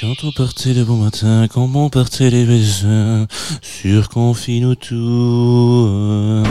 Quand on partait le bon matin, quand on partait les baisers, sur confine tout.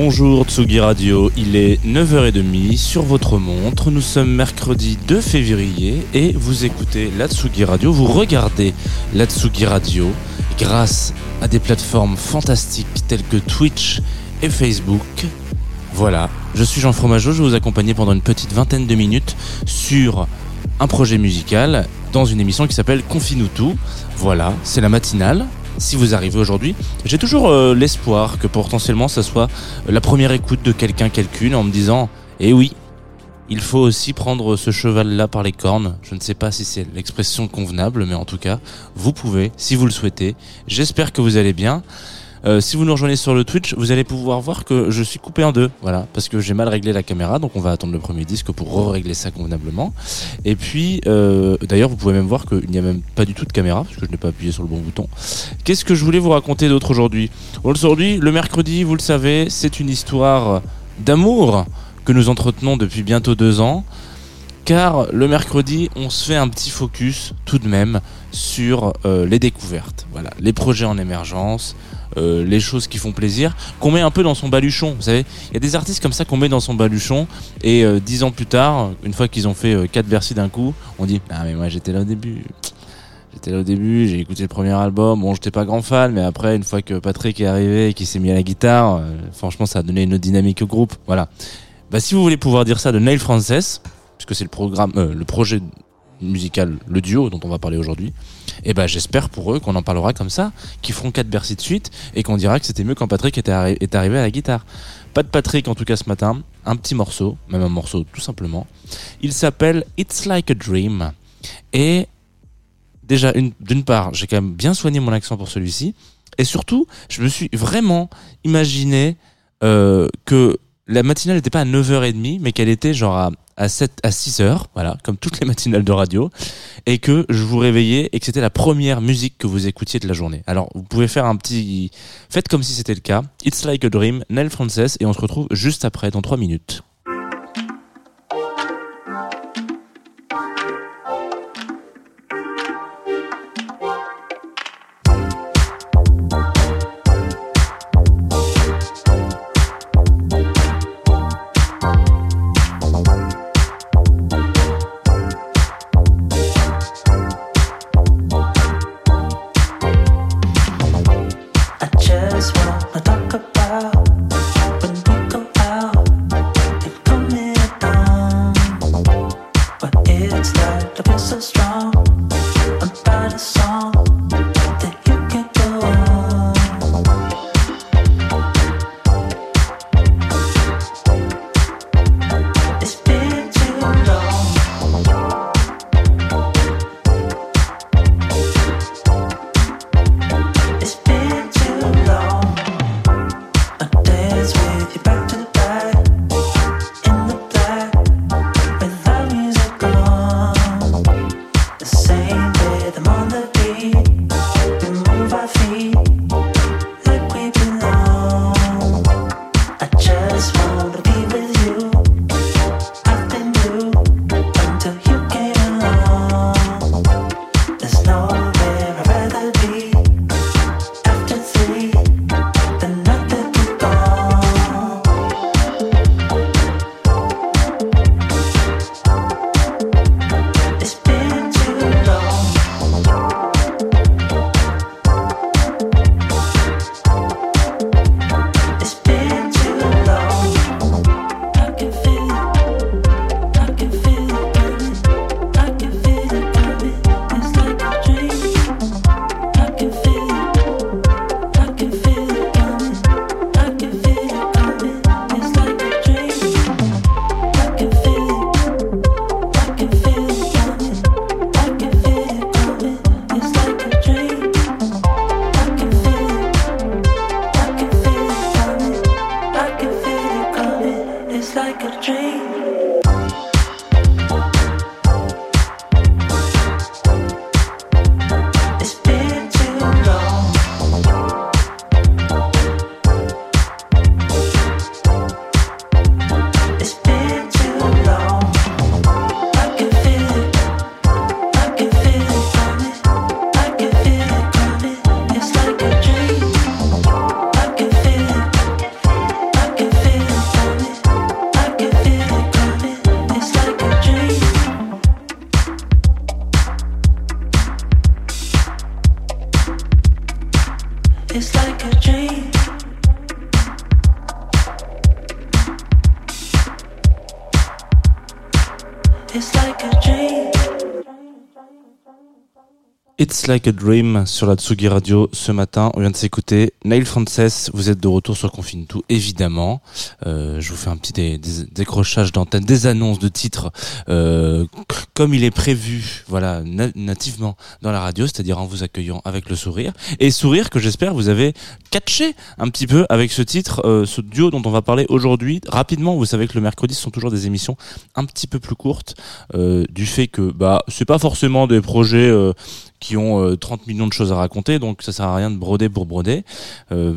Bonjour Tsugi Radio, il est 9h30 sur votre montre, nous sommes mercredi 2 février et vous écoutez la Tsugi Radio, vous regardez la Tsugi Radio grâce à des plateformes fantastiques telles que Twitch et Facebook. Voilà, je suis Jean Fromageau, je vais vous accompagner pendant une petite vingtaine de minutes sur un projet musical dans une émission qui s'appelle Confine-nous tout. Voilà, c'est la matinale. Si vous arrivez aujourd'hui, j'ai toujours euh, l'espoir que potentiellement ça soit la première écoute de quelqu'un, quelqu'une, en me disant Eh oui, il faut aussi prendre ce cheval-là par les cornes. Je ne sais pas si c'est l'expression convenable, mais en tout cas, vous pouvez, si vous le souhaitez. J'espère que vous allez bien. Euh, si vous nous rejoignez sur le Twitch, vous allez pouvoir voir que je suis coupé en deux, voilà, parce que j'ai mal réglé la caméra, donc on va attendre le premier disque pour régler ça convenablement. Et puis, euh, d'ailleurs, vous pouvez même voir qu'il n'y a même pas du tout de caméra, parce que je n'ai pas appuyé sur le bon bouton. Qu'est-ce que je voulais vous raconter d'autre aujourd'hui? Aujourd'hui, le mercredi, vous le savez, c'est une histoire d'amour que nous entretenons depuis bientôt deux ans. Car le mercredi, on se fait un petit focus tout de même sur euh, les découvertes, voilà, les projets en émergence, euh, les choses qui font plaisir, qu'on met un peu dans son baluchon. Vous savez, il y a des artistes comme ça qu'on met dans son baluchon et euh, dix ans plus tard, une fois qu'ils ont fait euh, quatre Bercy d'un coup, on dit ah mais moi j'étais là au début. J'étais là au début, j'ai écouté le premier album. Bon, j'étais pas grand fan, mais après, une fois que Patrick est arrivé et qu'il s'est mis à la guitare, franchement, ça a donné une dynamique au groupe. Voilà. Bah, si vous voulez pouvoir dire ça de Neil Frances, puisque c'est le programme, euh, le projet musical, le duo dont on va parler aujourd'hui, et ben j'espère pour eux qu'on en parlera comme ça, qu'ils feront quatre Bercy de suite et qu'on dira que c'était mieux quand Patrick était est arrivé à la guitare. Pas de Patrick en tout cas ce matin, un petit morceau, même un morceau tout simplement. Il s'appelle It's Like a Dream et déjà une- d'une part j'ai quand même bien soigné mon accent pour celui-ci et surtout je me suis vraiment imaginé euh, que la matinale n'était pas à 9h30 mais qu'elle était genre à, à 7 à 6h voilà comme toutes les matinales de radio et que je vous réveillais et que c'était la première musique que vous écoutiez de la journée. Alors vous pouvez faire un petit faites comme si c'était le cas. It's like a dream, Nell Frances et on se retrouve juste après dans 3 minutes. It's Like a Dream sur la Tsugi Radio ce matin. On vient de s'écouter Neil Frances. Vous êtes de retour sur Confine Tout, évidemment. Euh, je vous fais un petit dé- dé- décrochage d'antenne, des annonces de titres euh, comme il est prévu, voilà, na- nativement dans la radio, c'est-à-dire en vous accueillant avec le sourire et sourire que j'espère vous avez catché un petit peu avec ce titre, euh, ce duo dont on va parler aujourd'hui. Rapidement, vous savez que le mercredi ce sont toujours des émissions un petit peu plus courtes euh, du fait que bah c'est pas forcément des projets euh, qui ont euh, 30 millions de choses à raconter, donc ça sert à rien de broder pour broder. Euh,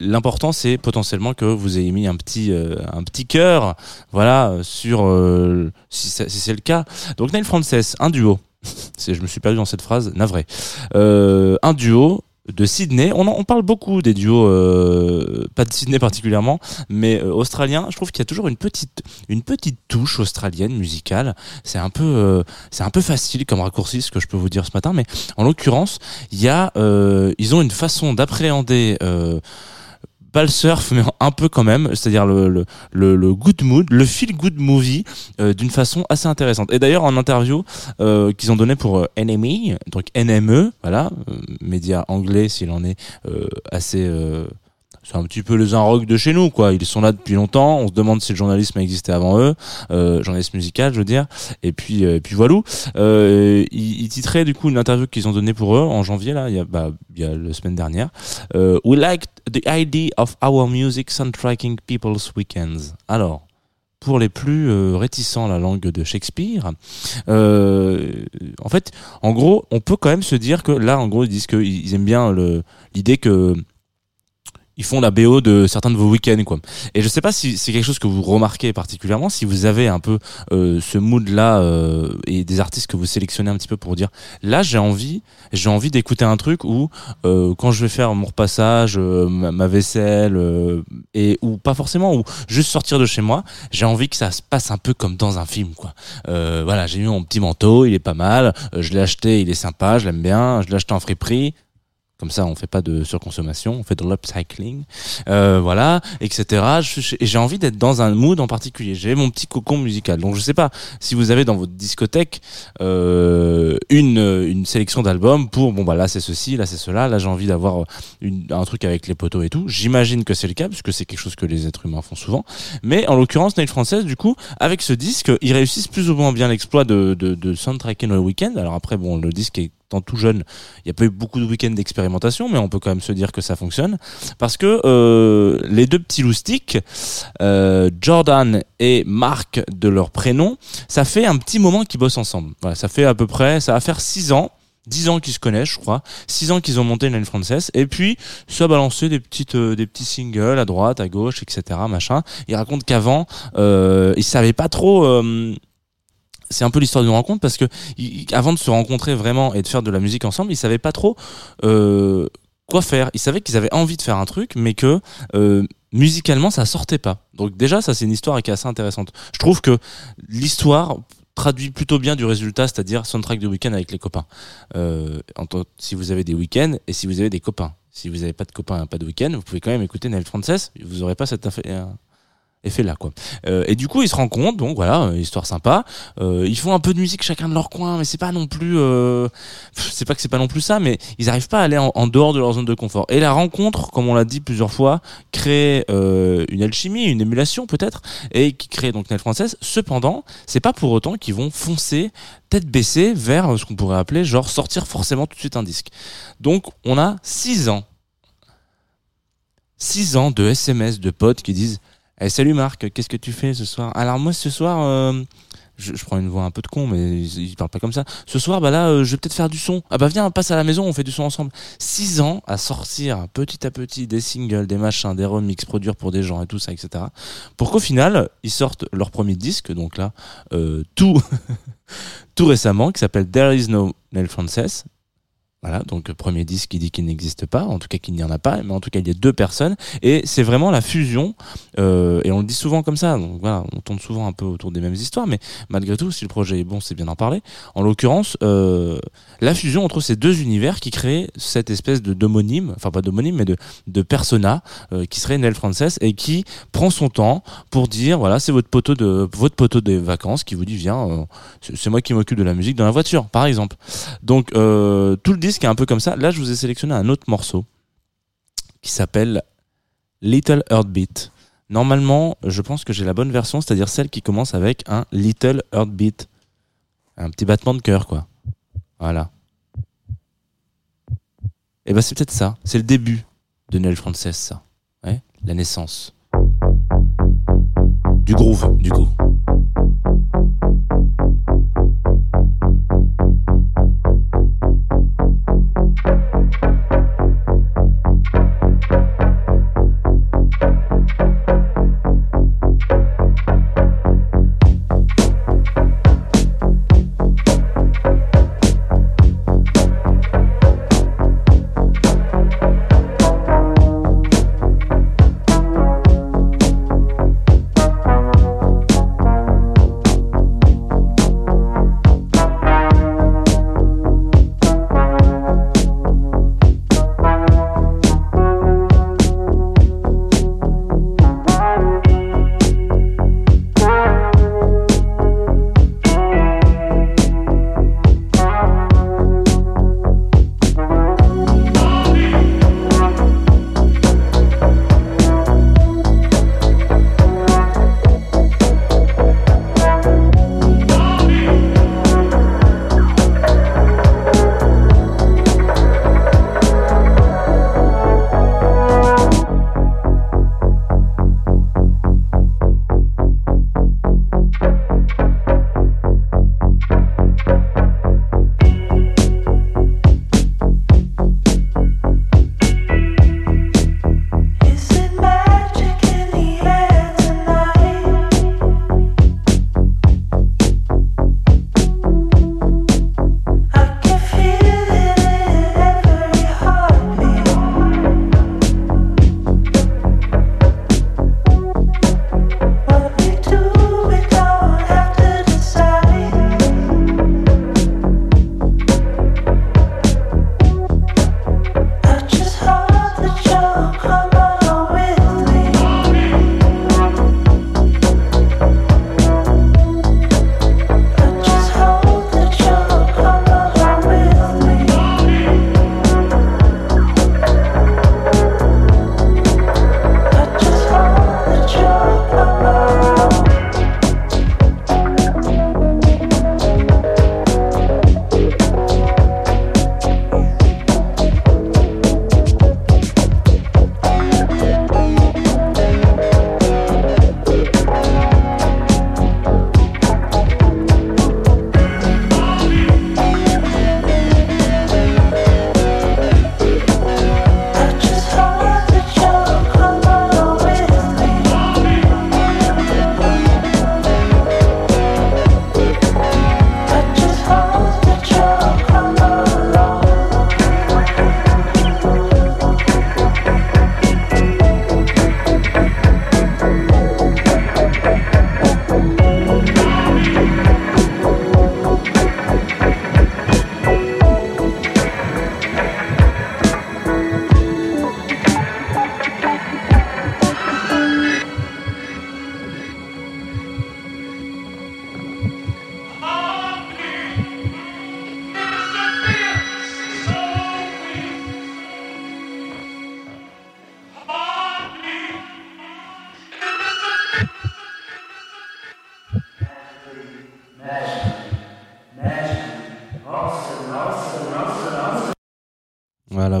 L'important, c'est potentiellement que vous ayez mis un petit euh, un petit cœur, voilà, sur euh, si c'est le cas. Donc Neil Frances, un duo. Je me suis perdu dans cette phrase, navré. Un duo de Sydney. On, en- parle beaucoup des duos, euh, pas de Sydney particulièrement, mais euh, australiens. Je trouve qu'il y a toujours une petite une petite touche australienne musicale. C'est un peu euh, un peu facile comme raccourci ce que je peux vous dire ce matin, mais en l'occurrence, il euh, ils ont une façon d'appréhender. Pas le surf, mais un peu quand même, c'est-à-dire le, le, le, good mood, le feel good movie, euh, d'une façon assez intéressante. Et d'ailleurs, en interview euh, qu'ils ont donné pour euh, NME, donc NME, voilà, média anglais s'il en est assez c'est un petit peu les rock de chez nous, quoi. Ils sont là depuis longtemps. On se demande si le journalisme a existé avant eux, euh, journalisme musical, je veux dire. Et puis, euh, et puis voilà. Euh, ils, ils titraient du coup une interview qu'ils ont donnée pour eux en janvier là, il y a, bah, il y a la semaine dernière. Euh, We like the idea of our music soundtracking people's weekends. Alors. Pour les plus euh, réticents à la langue de Shakespeare, euh, en fait, en gros, on peut quand même se dire que là, en gros, ils disent qu'ils ils aiment bien l'idée que ils font la BO de certains de vos week-ends quoi. Et je sais pas si c'est quelque chose que vous remarquez particulièrement, si vous avez un peu euh, ce mood là euh, et des artistes que vous sélectionnez un petit peu pour dire là j'ai envie, j'ai envie d'écouter un truc où euh, quand je vais faire mon repassage, euh, ma, vaisselle euh, et ou pas forcément ou juste sortir de chez moi, j'ai envie que ça se passe un peu comme dans un film quoi. Euh, voilà, j'ai mis mon petit manteau, il est pas mal, je l'ai acheté, il est sympa, je l'aime bien, je l'ai acheté en friperie. Comme ça, on fait pas de surconsommation, on fait de l'upcycling, euh, voilà, etc. Et j'ai envie d'être dans un mood en particulier. J'ai mon petit cocon musical. Donc, je sais pas si vous avez dans votre discothèque euh, une une sélection d'albums pour bon bah là c'est ceci, là c'est cela, là j'ai envie d'avoir un truc avec les poteaux et tout. J'imagine que c'est le cas puisque c'est quelque chose que les êtres humains font souvent. Mais en l'occurrence, Nail Française, du coup, avec ce disque, ils réussissent plus ou moins bien l'exploit de, de, de soundtracker le week-end. Alors après, bon, le disque est étant tout jeune, il n'y a pas eu beaucoup de week-ends d'expérimentation, mais on peut quand même se dire que ça fonctionne. Parce que euh, les deux petits loustiques, euh, Jordan et Marc de leur prénom, ça fait un petit moment qu'ils bossent ensemble. Ça fait à peu près, ça va faire six ans. 10 ans qu'ils se connaissent, je crois. 6 ans qu'ils ont monté une Frances. Et puis, ça balancé des petites, euh, des petits singles à droite, à gauche, etc., machin. Ils racontent qu'avant, euh, ils savaient pas trop, euh, c'est un peu l'histoire d'une rencontre parce que avant de se rencontrer vraiment et de faire de la musique ensemble, ils savaient pas trop euh, quoi faire. Ils savaient qu'ils avaient envie de faire un truc, mais que euh, musicalement ça sortait pas. Donc déjà, ça c'est une histoire qui est assez intéressante. Je trouve que l'histoire traduit plutôt bien du résultat, c'est-à-dire soundtrack de week-end avec les copains. Euh, si vous avez des week-ends et si vous avez des copains. Si vous n'avez pas de copains, pas de week-end, vous pouvez quand même écouter Neil Frances. Vous aurez pas cet effet, effet là quoi. Euh, et du coup ils se rencontrent, donc voilà, euh, histoire sympa. Euh, ils font un peu de musique chacun de leur coin, mais c'est pas non plus, c'est pas que c'est pas non plus ça, mais ils arrivent pas à aller en, dehors de leur zone de confort. Et la rencontre, comme on l'a dit plusieurs fois, crée une alchimie, une émulation peut-être, et qui crée donc Neil Française. Cependant, c'est pas pour autant qu'ils vont foncer tête baissée vers ce qu'on pourrait appeler genre sortir forcément tout de suite un disque. Donc on a six ans, six ans de SMS de potes qui disent eh, salut Marc, qu'est-ce que tu fais ce soir? Alors moi ce soir, euh, je, je prends une voix un peu de con, mais ils parlent pas comme ça. Ce soir, bah là, euh, je vais peut-être faire du son. Ah bah viens, passe à la maison, on fait du son ensemble. Six ans à sortir petit à petit des singles, des machins, des remixes, produire pour des gens et tout ça, etc. Pour qu'au final, ils sortent leur premier disque, donc là, euh, tout, tout récemment, qui s'appelle There Is No Neil Frances. Voilà, donc euh, premier disque qui dit qu'il n'existe pas, en tout cas qu'il n'y en a pas, mais en tout cas il y a deux personnes, et c'est vraiment la fusion, euh, et on le dit souvent comme ça, donc voilà, on tourne souvent un peu autour des mêmes histoires, mais malgré tout, si le projet est bon, c'est bien d'en parler. En l'occurrence, euh, la fusion entre ces deux univers qui crée cette espèce de d'homonyme, enfin pas d'homonyme, mais de, de persona, qui serait Nel Frances, et qui prend son temps pour dire, voilà, c'est votre poteau de votre poteau des vacances qui vous dit, viens, c'est moi qui m'occupe de la musique dans la voiture, par exemple. Donc tout le disque est un peu comme ça. Là, je vous ai sélectionné un autre morceau qui s'appelle Little Heartbeat. Normalement, je pense que j'ai la bonne version, c'est-à-dire celle qui commence avec un Little Heartbeat. Un petit battement de cœur, quoi. Voilà. Et ben c'est peut-être ça. C'est le début de Nell Frances, ça. La naissance. Du groove, du coup.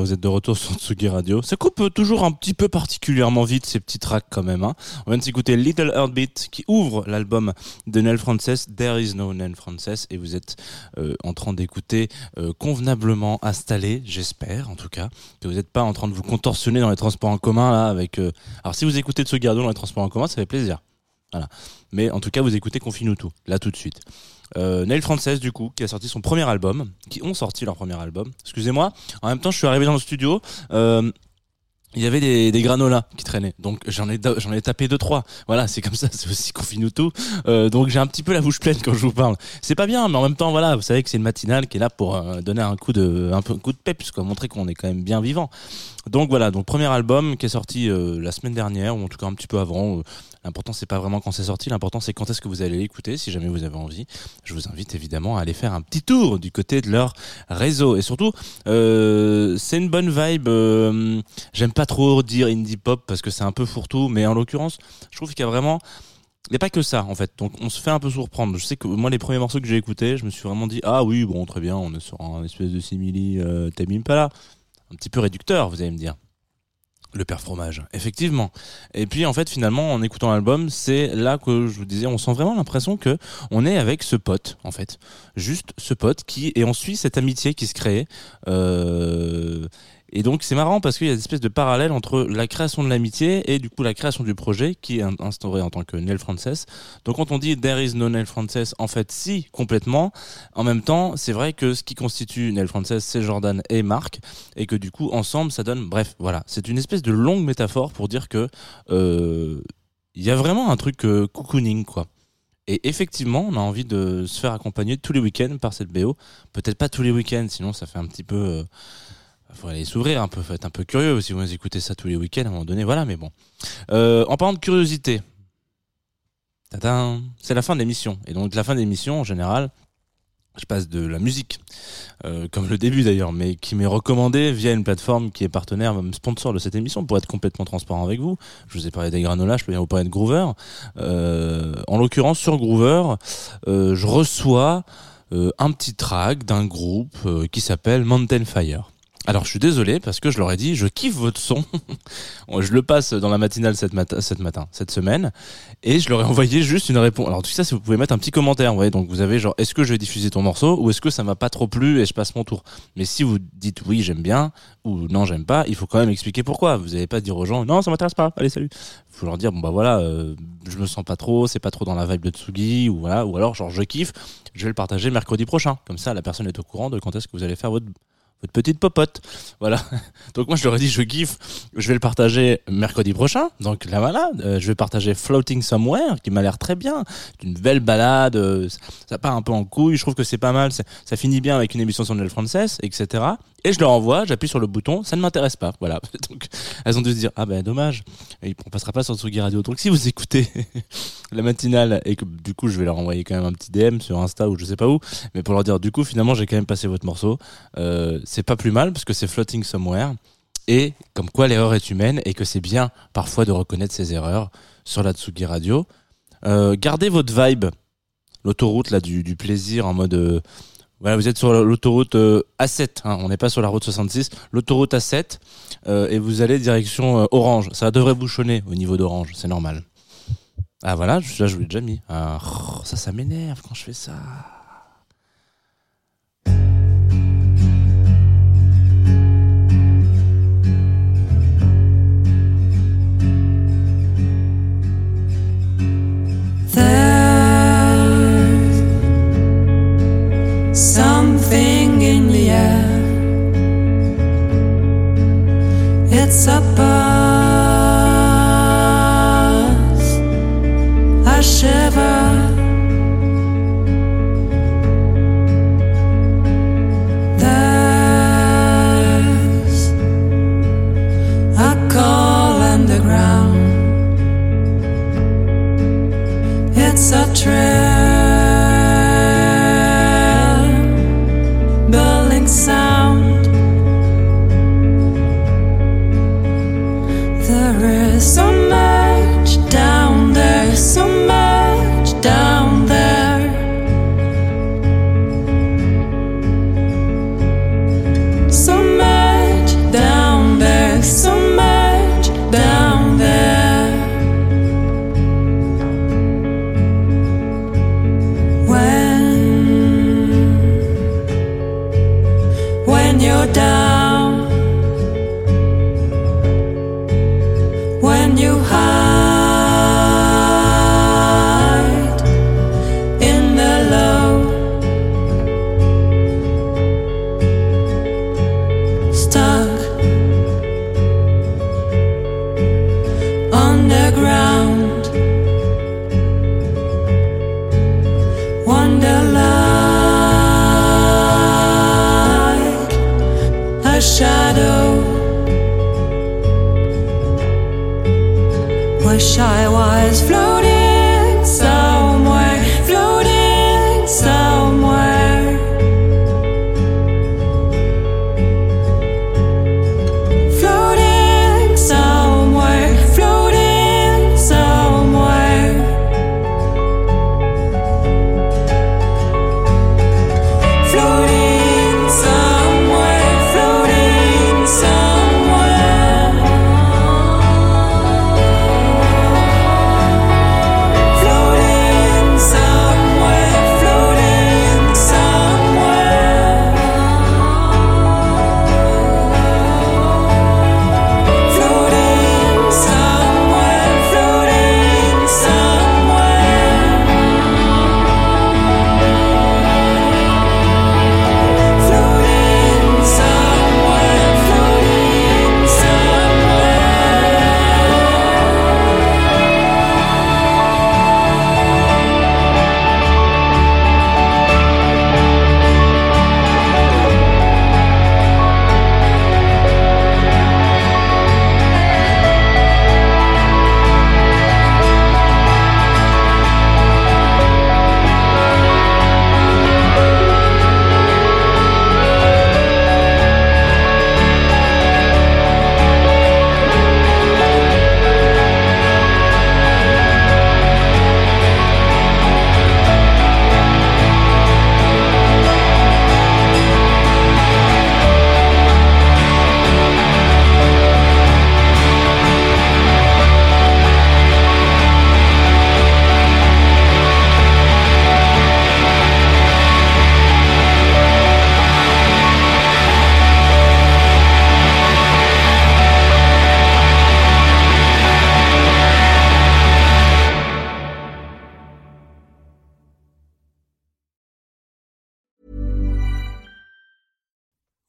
Vous êtes de retour sur Tsugi Radio. Ça coupe toujours un petit peu particulièrement vite ces petits tracks quand même. Hein. On vient de s'écouter Little Heartbeat qui ouvre l'album de Nell Frances, There is no Nell Frances, et vous êtes euh, en train d'écouter euh, convenablement installé, j'espère en tout cas, que vous n'êtes pas en train de vous contorsionner dans les transports en commun avec. euh, Alors si vous écoutez Tsugi Radio dans les transports en commun, ça fait plaisir. Voilà. Mais en tout cas, vous écoutez Confine-nous tout, là tout de suite. Euh, Frances, du coup, qui a sorti son premier album, qui ont sorti leur premier album. Excusez-moi. En même temps, je suis arrivé dans le studio. Euh, il y avait des, des granolas qui traînaient, donc j'en ai ai tapé deux trois. Voilà, c'est comme ça, c'est aussi confine tout. Euh, donc j'ai un petit peu la bouche pleine quand je vous parle. C'est pas bien, mais en même temps, voilà, vous savez que c'est une matinale qui est là pour euh, donner un coup de un peu un coup de montrer qu'on est quand même bien vivant. Donc voilà, donc premier album qui est sorti euh, la semaine dernière ou en tout cas un petit peu avant. L'important c'est pas vraiment quand c'est sorti, l'important c'est quand est-ce que vous allez l'écouter. Si jamais vous avez envie, je vous invite évidemment à aller faire un petit tour du côté de leur réseau. Et surtout, euh, c'est une bonne vibe. euh, J'aime pas trop dire indie pop parce que c'est un peu fourre-tout, mais en l'occurrence, je trouve qu'il y a vraiment il n'y a pas que ça en fait, donc on se fait un peu surprendre. Je sais que moi les premiers morceaux que j'ai écoutés, je me suis vraiment dit ah oui bon très bien, on est sur un espèce de simili euh, Tame un petit peu réducteur vous allez me dire. Le père fromage, effectivement. Et puis en fait finalement en écoutant l'album, c'est là que je vous disais, on sent vraiment l'impression que on est avec ce pote en fait, juste ce pote qui et on suit cette amitié qui se crée. Euh, et donc c'est marrant parce qu'il y a une espèce de parallèle entre la création de l'amitié et du coup la création du projet qui est in- instauré en tant que Neil Frances. Donc quand on dit There is no Neil Frances, en fait si, complètement. En même temps, c'est vrai que ce qui constitue Neil Frances, c'est Jordan et Marc, et que du coup ensemble ça donne... Bref, voilà, c'est une espèce de longue métaphore pour dire que euh, il y a vraiment un truc euh, cocooning quoi. Et effectivement, on a envie de se faire accompagner tous les week-ends par cette BO. Peut-être pas tous les week-ends, sinon ça fait un petit peu... euh, faut aller s'ouvrir un peu, faut être un peu curieux si vous écoutez ça tous les week-ends à un moment donné, voilà, mais bon. Euh, en parlant de curiosité, c'est la fin de l'émission. Et donc la fin de l'émission, en général, je passe de la musique, euh, comme le début d'ailleurs, mais qui m'est recommandé via une plateforme qui est partenaire, sponsor de cette émission, pour être complètement transparent avec vous. Je vous ai parlé des granolas, je peux bien vous parler de Groover. Euh, en l'occurrence, sur Groover, euh, je reçois euh, un petit track d'un groupe euh, qui s'appelle Mountain Fire. Alors je suis désolé parce que je leur ai dit je kiffe votre son. je le passe dans la matinale cette, matin, cette semaine, et je leur ai envoyé juste une réponse. Alors tout ça, si vous pouvez mettre un petit commentaire, vous voyez, donc vous avez genre est-ce que je vais diffuser ton morceau ou est-ce que ça m'a pas trop plu et je passe mon tour? Mais si vous dites oui j'aime bien ou non j'aime pas, il faut quand même expliquer pourquoi. Vous n'allez pas dire aux gens non ça m'intéresse pas, allez salut. Il faut leur dire bon bah voilà, euh, je me sens pas trop, c'est pas trop dans la vibe de Tsugi ou voilà, ou alors genre je kiffe, je vais le partager mercredi prochain. Comme ça la personne est au courant de quand est-ce que vous allez faire votre votre petite popote. Voilà. Donc moi je leur ai dit je kiffe, je vais le partager mercredi prochain. Donc là voilà, euh, je vais partager Floating Somewhere qui m'a l'air très bien. C'est une belle balade, euh, ça- part un peu en couille, je trouve que c'est pas mal, ça finit bien avec une émission sur Frances, etc. Et je leur envoie, j'appuie sur le bouton, ça ne m'intéresse pas. Voilà. Donc elles ont dû se dire ah ben dommage, Et on passera pas sur Tsugi Radio. Donc si vous écoutez la matinale et que du coup je vais leur envoyer quand même un petit DM sur Insta ou je sais pas où, mais pour leur dire du coup finalement j'ai quand même passé votre morceau. Euh, c'est pas plus mal parce que c'est Floating Somewhere et comme quoi l'erreur est humaine et que c'est bien parfois de reconnaître ses erreurs sur la Tsugi Radio. Euh, gardez votre vibe, l'autoroute là du, plaisir en mode euh, voilà vous êtes sur l'autoroute euh, A7, hein, on n'est pas sur la route 66, l'autoroute A7 euh, et vous allez direction euh, Orange. Ça devrait bouchonner au niveau d'Orange, c'est normal. Ah voilà, là je vous l'ai déjà mis. Ah, ça, ça m'énerve quand je fais ça. Something in the air. It's a buzz,